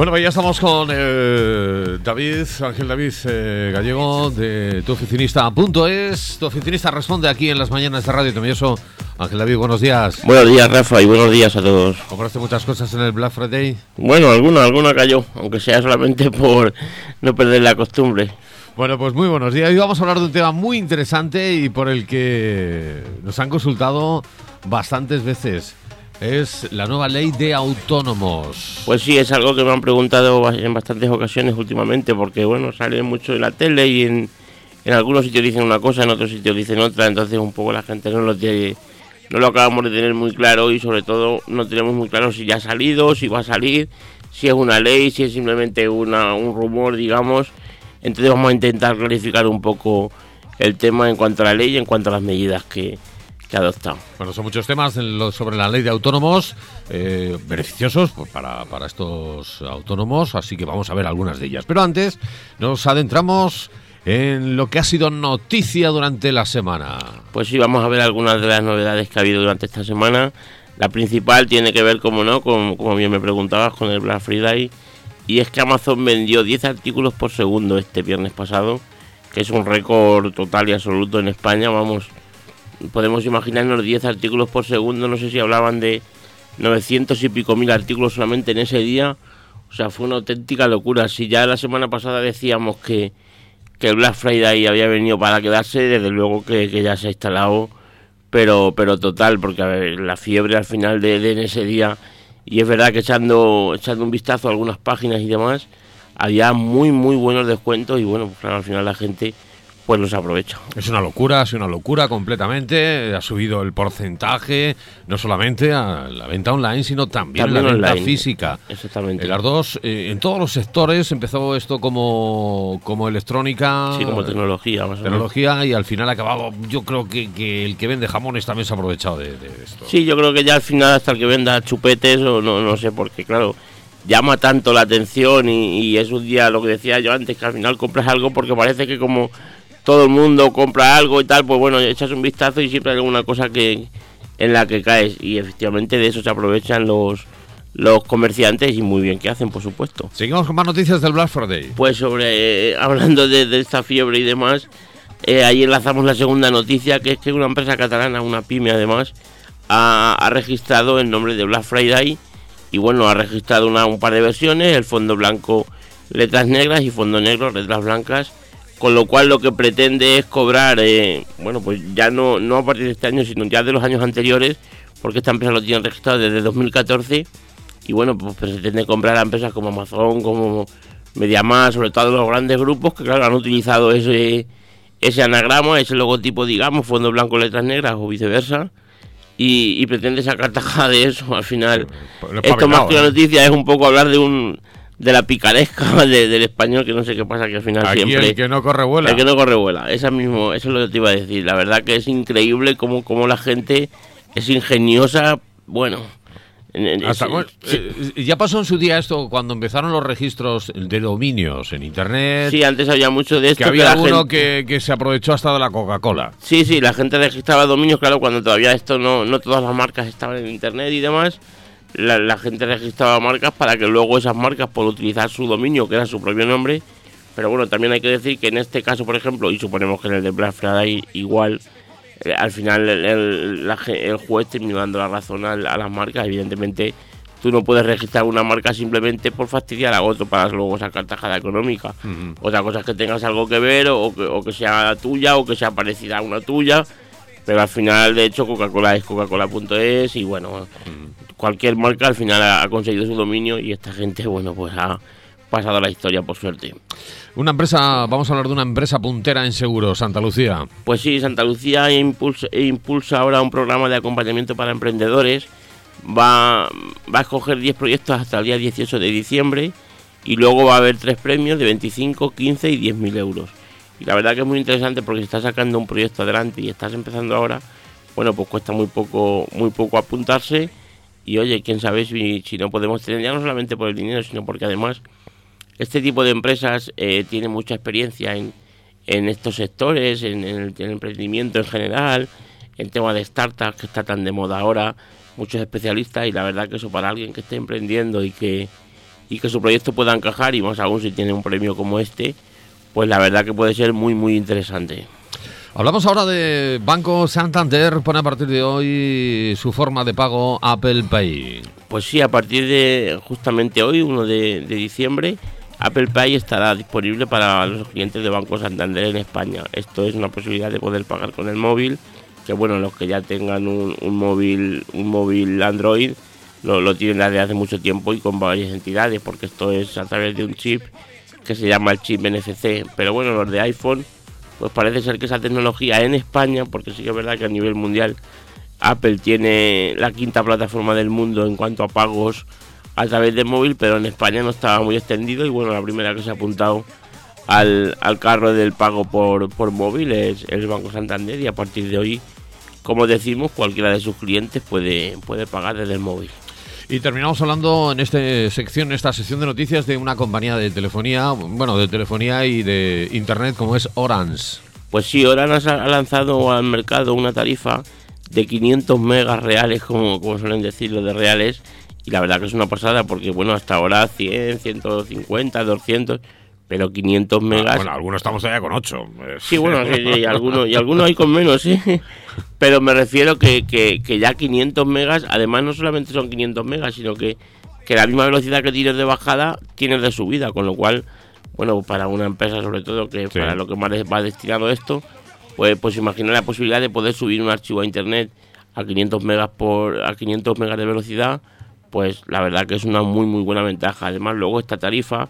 Bueno, ya estamos con eh, David, Ángel David eh, Gallego, de tuoficinista.es. Tu oficinista responde aquí en las mañanas de Radio Tomilloso. Ángel David, buenos días. Buenos días, Rafa, y buenos días a todos. ¿Compraste muchas cosas en el Black Friday? Bueno, alguna, alguna cayó, aunque sea solamente por no perder la costumbre. Bueno, pues muy buenos días. Hoy vamos a hablar de un tema muy interesante y por el que nos han consultado bastantes veces es la nueva ley de autónomos. Pues sí, es algo que me han preguntado en bastantes ocasiones últimamente, porque bueno, sale mucho en la tele y en, en algunos sitios dicen una cosa, en otros sitios dicen otra, entonces un poco la gente no lo tiene, no lo acabamos de tener muy claro y sobre todo no tenemos muy claro si ya ha salido, si va a salir, si es una ley, si es simplemente una, un rumor, digamos. Entonces vamos a intentar clarificar un poco el tema en cuanto a la ley y en cuanto a las medidas que, que ha adoptado. Bueno, son muchos temas sobre la ley de autónomos eh, beneficiosos pues, para, para estos autónomos, así que vamos a ver algunas de ellas. Pero antes nos adentramos en lo que ha sido noticia durante la semana. Pues sí, vamos a ver algunas de las novedades que ha habido durante esta semana. La principal tiene que ver, como no, con, como bien me preguntabas, con el Black Friday. Y es que Amazon vendió 10 artículos por segundo este viernes pasado, que es un récord total y absoluto en España. Vamos, podemos imaginarnos 10 artículos por segundo, no sé si hablaban de 900 y pico mil artículos solamente en ese día. O sea, fue una auténtica locura. Si ya la semana pasada decíamos que, que el Black Friday había venido para quedarse, desde luego que, ya se ha instalado, pero, pero total, porque a ver, la fiebre al final de, de, en ese día, y es verdad que echando, echando un vistazo a algunas páginas y demás, había muy, muy buenos descuentos y bueno, pues claro, al final la gente pues los aprovecha. Es una locura, es una locura completamente. Ha subido el porcentaje, no solamente a la venta online, sino también, a la venta física. Exactamente. En las dos, eh, en todos los sectores empezó esto como, como electrónica. Sí, como tecnología. tecnología y al final ha acabado, yo creo que, que, el que vende jamones también se ha aprovechado de, esto. Sí, yo creo que ya al final hasta el que venda chupetes o no, no sé, porque claro llama tanto la atención y, y, es un día lo que decía yo antes, que al final compras algo porque parece que como todo el mundo compra algo y tal, pues bueno, echas un vistazo y siempre hay alguna cosa que en la que caes y efectivamente de eso se aprovechan los los comerciantes y muy bien que hacen, por supuesto. Seguimos con más noticias del Black Friday. Pues sobre, eh, hablando de, esta fiebre y demás, eh, ahí enlazamos la segunda noticia, que es que una empresa catalana, una pyme además, ha, ha registrado el nombre de Black Friday y bueno, ha registrado una, un par de versiones, el fondo blanco letras negras y fondo negro letras blancas con lo cual lo que pretende es cobrar, eh, bueno, pues ya no, no a partir de este año, sino ya de los años anteriores, porque esta empresa lo tiene registrado desde 2014, y bueno, pues, pues pretende comprar a empresas como Amazon, como MediaMar, sobre todo los grandes grupos que claro han utilizado ese, ese anagrama, ese logotipo, digamos, fondo blanco, letras negras o viceversa. Y, pretende sacar tajada de eso al final. Esto más que una ¿eh? noticia es un poco hablar de un de la picaresca del español, que no sé qué pasa, que al final Aquí siempre... el que no corre vuela. El que no corre vuela, esa mismo, eso es lo que te iba a decir. La verdad que es increíble cómo, cómo la gente es ingeniosa, bueno... Hasta, eh, ya pasó en su día esto cuando empezaron los registros de dominios en internet. Sí, antes había mucho de esto. Que había uno que, que, se aprovechó hasta de la Coca-Cola. Sí, sí, la gente registraba dominios, claro, cuando todavía esto no, no todas las marcas estaban en internet y demás la, gente registraba marcas para que luego esas marcas puedan utilizar su dominio, que era su propio nombre. Pero bueno, también hay que decir que en este caso, por ejemplo, y suponemos que en el de Black Friday igual, eh, al final el, el, juez terminó dando la razón a, las marcas. Evidentemente, tú no puedes registrar una marca simplemente por fastidiar a otro para luego sacar tajada económica. Otra cosa es que tengas algo que ver o que, o que sea tuya o que sea parecida a una tuya. Pero al final, de hecho, Coca-Cola es Coca-Cola.es y bueno, cualquier marca al final ha, conseguido su dominio y esta gente, bueno, pues ha pasado a la historia por suerte. Una empresa, vamos a hablar de una empresa puntera en seguro, Santa Lucía. Pues sí, Santa Lucía impulsa, impulsa ahora un programa de acompañamiento para emprendedores. Va, va a escoger 10 proyectos hasta el día 18 de diciembre y luego va a haber tres premios de 25, 15 y 10 mil euros. Y la verdad que es muy interesante porque si estás sacando un proyecto adelante y estás empezando ahora, bueno, pues cuesta muy poco, muy poco apuntarse y oye, quién sabe si, no podemos tener, ya no solamente por el dinero, sino porque además este tipo de empresas eh, tiene mucha experiencia en, en estos sectores, en, el, emprendimiento en general, en tema de startups que está tan de moda ahora, muchos especialistas y la verdad que eso para alguien que esté emprendiendo y que y que su proyecto pueda encajar y más aún si tiene un premio como este, pues la verdad que puede ser muy muy interesante. Hablamos ahora de Banco Santander, pone a partir de hoy su forma de pago Apple Pay. Pues sí, a partir de justamente hoy, 1 de, de diciembre, Apple Pay estará disponible para los clientes de Banco Santander en España. Esto es una posibilidad de poder pagar con el móvil, que bueno, los que ya tengan un, un móvil, un móvil Android lo, lo tienen desde hace mucho tiempo y con varias entidades, porque esto es a través de un chip que se llama el chip NFC. Pero bueno, los de iPhone pues parece ser que esa tecnología en España, porque sí que es verdad que a nivel mundial Apple tiene la quinta plataforma del mundo en cuanto a pagos a través del móvil, pero en España no estaba muy extendido y bueno, la primera que se ha apuntado al, carro del pago por, por móvil es el Banco Santander y a partir de hoy, como decimos, cualquiera de sus clientes puede, puede pagar desde el móvil. Y terminamos hablando en esta sección, en esta sección de noticias de una compañía de telefonía, bueno, de telefonía y de internet como es Orange. Pues sí, Orange ha lanzado al mercado una tarifa de 500 megas reales, como, como suelen decirlo, de reales. Y la verdad que es una pasada porque, bueno, hasta ahora 100, 150, 200 pero 500 ah, megas. bueno, algunos estamos allá con 8. Sí, bueno, y, algunos, y algunos hay con menos, sí. Pero me refiero que, que, que, ya 500 megas, además no solamente son 500 megas, sino que, que la misma velocidad que tienes de bajada tienes de subida, con lo cual, bueno, para una empresa sobre todo, que para lo que más va destinado esto, pues, pues imagina la posibilidad de poder subir un archivo a internet a 500 megas por a 500 megas de velocidad, pues la verdad que es una muy muy buena ventaja. Además, luego esta tarifa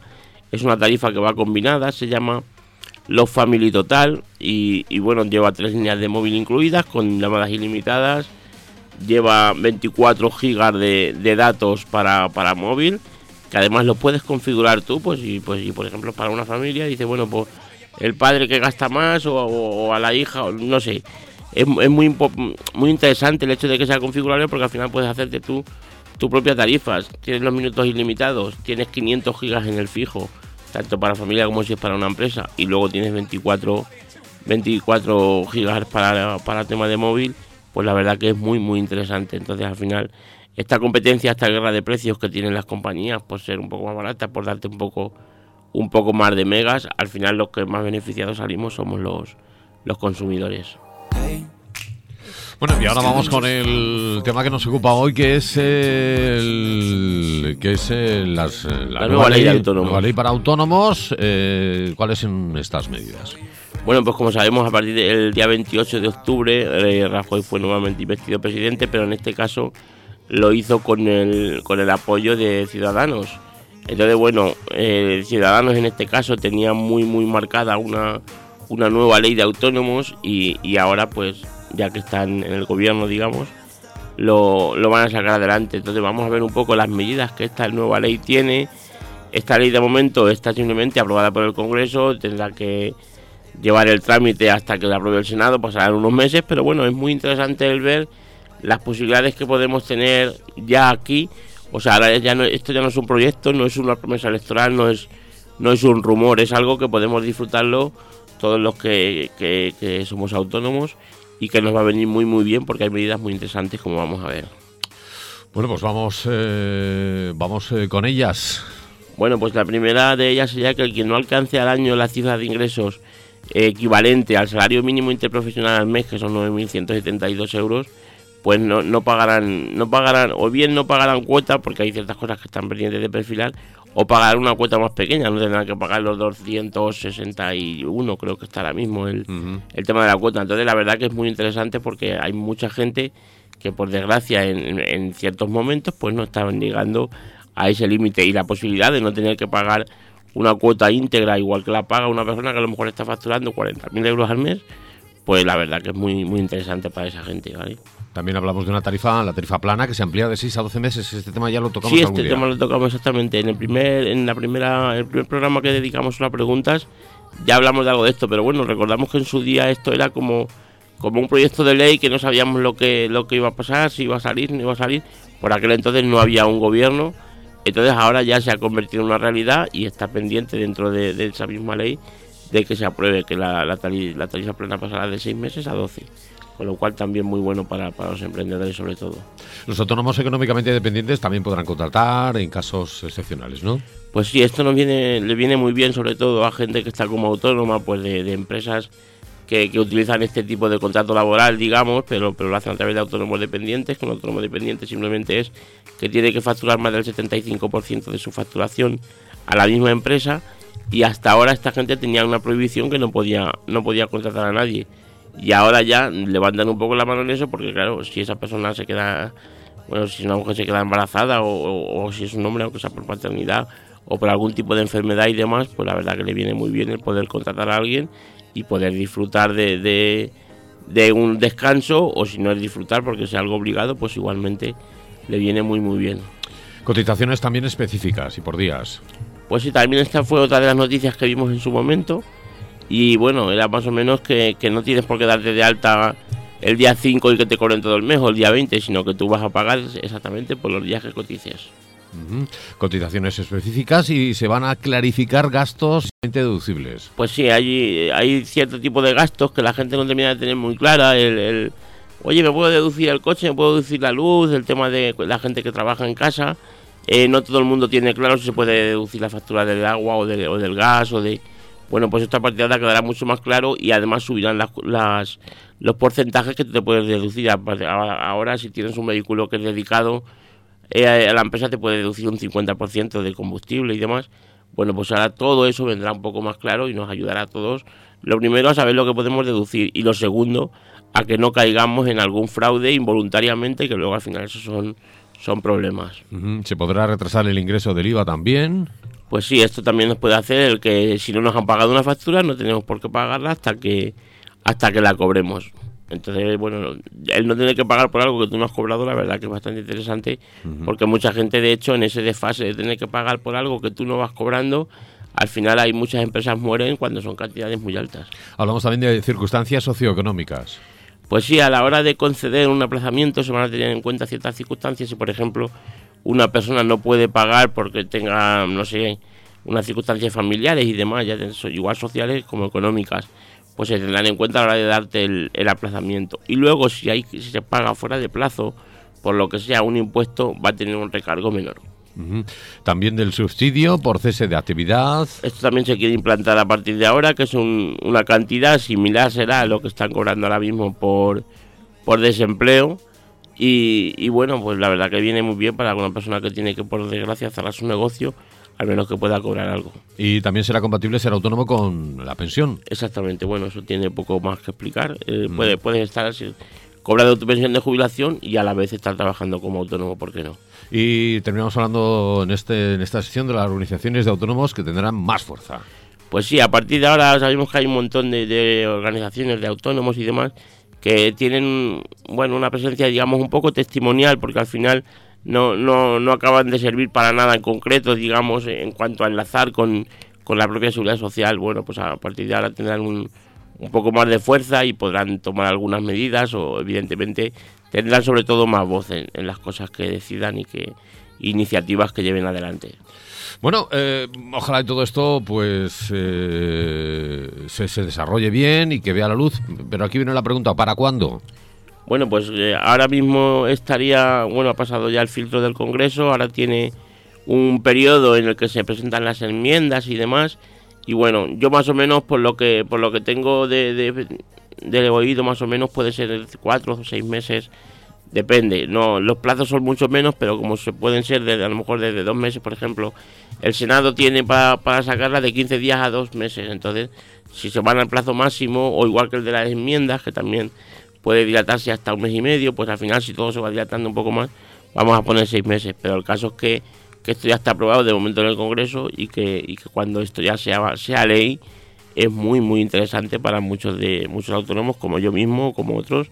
es una tarifa que va combinada, se llama Los Family Total y, bueno, lleva tres líneas de móvil incluidas con llamadas ilimitadas, lleva 24 gigas de, datos para, para, móvil, que además lo puedes configurar tú, pues y, pues y por ejemplo para una familia dice, bueno, pues el padre que gasta más o, a la hija, o, no sé. Es, es, muy, muy interesante el hecho de que sea configurable porque al final puedes hacerte tú tu propia tarifa. Tienes los minutos ilimitados, tienes 500 gigas en el fijo, tanto para familia como si es para una empresa, y luego tienes 24, 24 gigas para, para tema de móvil, pues la verdad que es muy, muy interesante. Entonces al final esta competencia, esta guerra de precios que tienen las compañías por ser un poco más baratas, por darte un poco un poco más de megas, al final los que más beneficiados salimos somos los, los consumidores. Bueno, y ahora vamos con el tema que nos ocupa hoy, que es el que es las, la, nueva, ley, de autónomos. Nueva ley para autónomos. Eh, ¿Cuáles son estas medidas? Bueno, pues como sabemos, a partir del día 28 de octubre, eh, Rajoy fue nuevamente investido presidente, pero en este caso lo hizo con el, con el apoyo de Ciudadanos. Entonces, bueno, eh, Ciudadanos en este caso tenía muy, muy marcada una, una nueva ley de autónomos y, y ahora pues ya que están en el gobierno, digamos, lo, van a sacar adelante. Entonces vamos a ver un poco las medidas que esta nueva ley tiene. Esta ley de momento está simplemente aprobada por el Congreso, tendrá que llevar el trámite hasta que la apruebe el Senado, pasarán unos meses, pero bueno, es muy interesante el ver las posibilidades que podemos tener ya aquí. O sea, ya no, esto ya no es un proyecto, no es una promesa electoral, no es, no es un rumor, es algo que podemos disfrutarlo todos los que, que somos autónomos y que nos va a venir muy muy bien porque hay medidas muy interesantes como vamos a ver. Bueno, pues vamos, eh, vamos eh, con ellas. Bueno, pues la primera de ellas sería que el que no alcance al año la cifra de ingresos equivalente al salario mínimo interprofesional al mes, que son 9.172 euros, pues no, no pagarán, no pagarán, o bien no pagarán cuota, porque hay ciertas cosas que están pendientes de perfilar, o pagar una cuota más pequeña, no tendrán que pagar los 261, creo que está ahora mismo el, el tema de la cuota. Entonces, la verdad que es muy interesante porque hay mucha gente que, por desgracia, en, en ciertos momentos, pues no estaban llegando a ese límite y la posibilidad de no tener que pagar una cuota íntegra igual que la paga una persona que a lo mejor está facturando 40.000 euros al mes, pues la verdad que es muy, muy interesante para esa gente, ¿vale? También hablamos de una tarifa, la tarifa plana, que se amplía de 6 a 12 meses. Este tema ya lo tocamos Sí, este tema lo tocamos exactamente. En el primer, en la primera, el primer programa que dedicamos a las preguntas, ya hablamos de algo de esto, pero bueno, recordamos que en su día esto era como, como un proyecto de ley que no sabíamos lo que, lo que iba a pasar, si iba a salir, no iba a salir. Por aquel entonces no había un gobierno. Entonces ahora ya se ha convertido en una realidad y está pendiente dentro de, de esa misma ley de que se apruebe que la, la, tarifa, la tarifa plana pasará de 6 meses a 12. con lo cual también muy bueno para, para los emprendedores sobre todo. Los autónomos económicamente dependientes también podrán contratar en casos excepcionales, ¿no? Pues sí, esto nos viene, le viene muy bien sobre todo a gente que está como autónoma, pues de, empresas que, que, utilizan este tipo de contrato laboral, digamos, pero, pero lo hacen a través de autónomos dependientes, con autónomos dependientes simplemente es que tiene que facturar más del 75% de su facturación a la misma empresa y hasta ahora esta gente tenía una prohibición que no podía, no podía contratar a nadie y ahora ya levantan un poco la mano en eso porque claro, si esa persona se queda, bueno, si una mujer se queda embarazada o, si es un hombre, aunque sea por paternidad o por algún tipo de enfermedad y demás, pues la verdad que le viene muy bien el poder contratar a alguien y poder disfrutar de, de, un descanso o si no es disfrutar porque sea algo obligado, pues igualmente le viene muy muy bien. Cotizaciones también específicas y por días. Pues sí, también esta fue otra de las noticias que vimos en su momento y bueno, era más o menos que, no tienes por qué darte de alta el día 5 y que te cobren todo el mes o el día 20, sino que tú vas a pagar exactamente por los días que cotices. Cotizaciones específicas y se van a clarificar gastos deducibles. Pues sí, hay, hay cierto tipo de gastos que la gente no termina de tener muy clara. El, oye, ¿me puedo deducir el coche? ¿Me puedo deducir la luz? El tema de la gente que trabaja en casa. Eh, no todo el mundo tiene claro si se puede deducir la factura del agua o, o del gas o de bueno, pues esta partida quedará mucho más claro y además subirán las, los porcentajes que te puedes deducir. Ahora, si tienes un vehículo que es dedicado eh, a la empresa, te puede deducir un 50% del combustible y demás. Bueno, pues ahora todo eso vendrá un poco más claro y nos ayudará a todos. Lo primero a saber lo que podemos deducir y lo segundo a que no caigamos en algún fraude involuntariamente que luego al final esos son, son problemas. ¿Se podrá retrasar el ingreso del IVA también? Pues sí, esto también nos puede hacer el que si no nos han pagado una factura no tenemos por qué pagarla hasta que hasta que la cobremos. Entonces, bueno, el no tener que pagar por algo que tú no has cobrado, la verdad que es bastante interesante, porque mucha gente, de hecho, en ese desfase de tener que pagar por algo que tú no vas cobrando, al final hay muchas empresas mueren cuando son cantidades muy altas. Hablamos también de circunstancias socioeconómicas. Pues sí, a la hora de conceder un aplazamiento se van a tener en cuenta ciertas circunstancias y, por ejemplo, una persona no puede pagar porque tenga, no sé, unas circunstancias familiares y demás, ya igual sociales como económicas, pues se tendrán en cuenta a la hora de darte el, aplazamiento. Y luego, si, hay, si se paga fuera de plazo, por lo que sea un impuesto, va a tener un recargo menor. También del subsidio por cese de actividad. Esto también se quiere implantar a partir de ahora, que es una cantidad similar será a lo que están cobrando ahora mismo por, por desempleo y, bueno, pues la verdad que viene muy bien para alguna persona que tiene que, por desgracia, cerrar su negocio, al menos que pueda cobrar algo. Y también será compatible ser autónomo con la pensión. Exactamente, bueno, eso tiene poco más que explicar. Eh, mm. puede, puedes estar cobrando tu pensión de jubilación y a la vez estar trabajando como autónomo, ¿por qué no? Y terminamos hablando en, este, en esta sesión de las organizaciones de autónomos que tendrán más fuerza. Pues sí, a partir de ahora sabemos que hay un montón de, de organizaciones de autónomos y demás que tienen bueno una presencia digamos un poco testimonial porque al final no, no, no acaban de servir para nada en concreto digamos en cuanto a enlazar con, con la propia seguridad social bueno pues a partir de ahora tendrán un, un poco más de fuerza y podrán tomar algunas medidas o evidentemente tendrán sobre todo más voz en, en las cosas que decidan y que iniciativas que lleven adelante. Bueno, eh, ojalá todo esto pues eh, se, desarrolle bien y que vea la luz. Pero aquí viene la pregunta, ¿para cuándo? Bueno, pues eh, ahora mismo estaría, bueno, ha pasado ya el filtro del Congreso, ahora tiene un periodo en el que se presentan las enmiendas y demás. Y bueno, yo más o menos por lo que por lo que tengo de, de, oído más o menos puede ser cuatro o seis meses depende no los plazos son mucho menos pero como se pueden ser de, a lo mejor desde dos meses por ejemplo el Senado tiene para, para sacarla de 15 días a dos meses. Entonces, si se van al plazo máximo, o igual que el de las enmiendas, que también puede dilatarse hasta un mes y medio, pues al final, si todo se va dilatando un poco más, vamos a poner seis meses. Pero el caso es que, esto ya está aprobado de momento en el Congreso y que, y que cuando esto ya sea, sea ley, es muy muy interesante para muchos de muchos autónomos como yo mismo como otros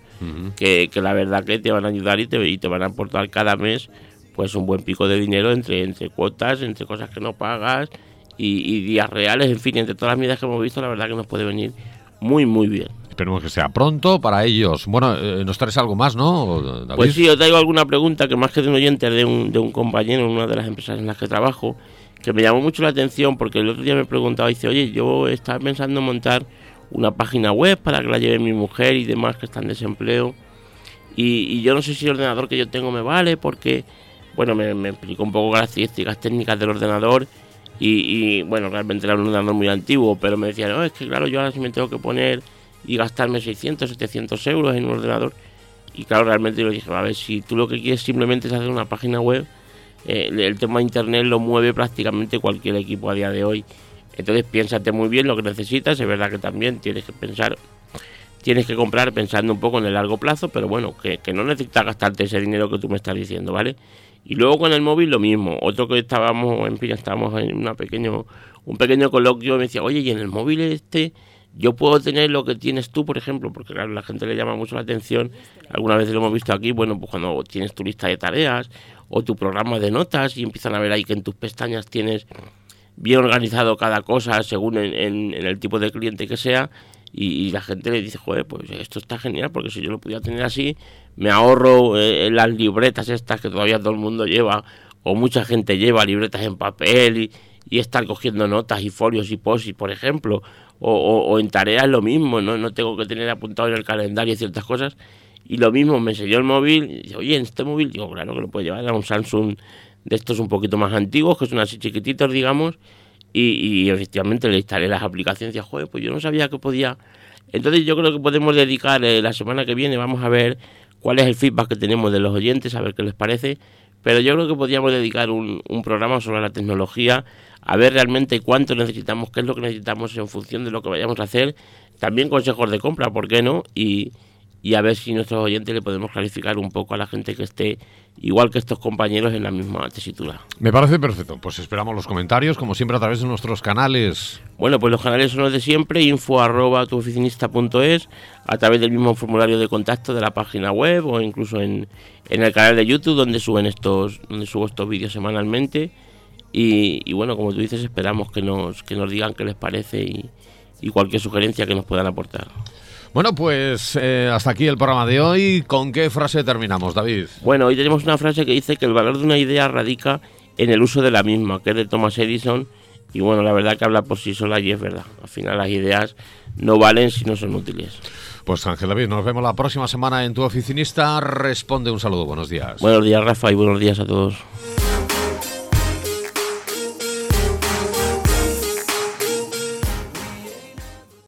que, que, la verdad que te van a ayudar y te, y te van a aportar cada mes pues un buen pico de dinero entre, entre cuotas, entre cosas que no pagas y, días reales, en fin, entre todas las medidas que hemos visto, la verdad que nos puede venir muy, muy bien. Esperemos que sea pronto para ellos. Bueno, eh, nos traes algo más, ¿no? Pues sí, yo traigo alguna pregunta que más que de un oyente de un, de un compañero en una de las empresas en las que trabajo, que me llamó mucho la atención porque el otro día me preguntaba, dice, oye, yo estaba pensando en montar una página web para que la lleve mi mujer y demás que están en desempleo. Y, yo no sé si el ordenador que yo tengo me vale porque, bueno, me, explicó un poco características técnicas del ordenador y, bueno, realmente era un ordenador muy antiguo, pero me decía, no, es que claro, yo ahora sí me tengo que poner y gastarme 600, 700 euros en un ordenador. Y claro, realmente yo le dije, a ver, si tú lo que quieres simplemente es hacer una página web, eh, el tema de internet lo mueve prácticamente cualquier equipo a día de hoy. Entonces piénsate muy bien lo que necesitas, es verdad que también tienes que pensar, tienes que comprar pensando un poco en el largo plazo, pero bueno, que, no necesitas gastarte ese dinero que tú me estás diciendo, ¿vale? Y luego con el móvil lo mismo, otro que estábamos, en fin, estábamos en una pequeño, un pequeño coloquio, me decía, oye, y en el móvil este yo puedo tener lo que tienes tú, por ejemplo, porque claro, la gente le llama mucho la atención, alguna vez lo hemos visto aquí, bueno, pues cuando tienes tu lista de tareas o tu programa de notas y empiezan a ver ahí que en tus pestañas tienes bien organizado cada cosa según en, el tipo de cliente que sea y, la gente le dice, joder, pues esto está genial porque si yo lo pudiera tener así, me ahorro eh, las libretas estas que todavía todo el mundo lleva o mucha gente lleva libretas en papel y, y estar cogiendo notas y folios y posis, por ejemplo, o, o, en tareas lo mismo, ¿no? no tengo que tener apuntado en el calendario ciertas cosas. Y lo mismo, me enseñó el móvil y dice, oye, en este móvil, digo, claro que lo puedo llevar, era un Samsung de estos un poquito más antiguos, que son así chiquititos, digamos, y, efectivamente le instalé las aplicaciones y joder, pues yo no sabía que podía. Entonces yo creo que podemos dedicar eh, la semana que viene, vamos a ver cuál es el feedback que tenemos de los oyentes, a ver qué les parece, pero yo creo que podríamos dedicar un, un programa sobre la tecnología, a ver realmente cuánto necesitamos, qué es lo que necesitamos en función de lo que vayamos a hacer, también consejos de compra, ¿por qué no? Y, y a ver si nuestros oyentes le podemos clarificar un poco a la gente que esté igual que estos compañeros en la misma tesitura. Me parece perfecto. Pues esperamos los comentarios, como siempre, a través de nuestros canales. Bueno, pues los canales son los de siempre, info arroba tuoficinista.es, a través del mismo formulario de contacto de la página web o incluso en, en el canal de YouTube donde suben estos, donde subo estos vídeos semanalmente. Y, y, bueno, como tú dices, esperamos que nos, que nos digan qué les parece y, y cualquier sugerencia que nos puedan aportar. Bueno, pues eh, hasta aquí el programa de hoy. ¿Con qué frase terminamos, David? Bueno, hoy tenemos una frase que dice que el valor de una idea radica en el uso de la misma, que es de Thomas Edison. Y bueno, la verdad que habla por sí sola y es verdad. Al final las ideas no valen si no son útiles. Pues Ángel David, nos vemos la próxima semana en Tu Oficinista. Responde un saludo, buenos días. Buenos días, Rafa, y buenos días a todos.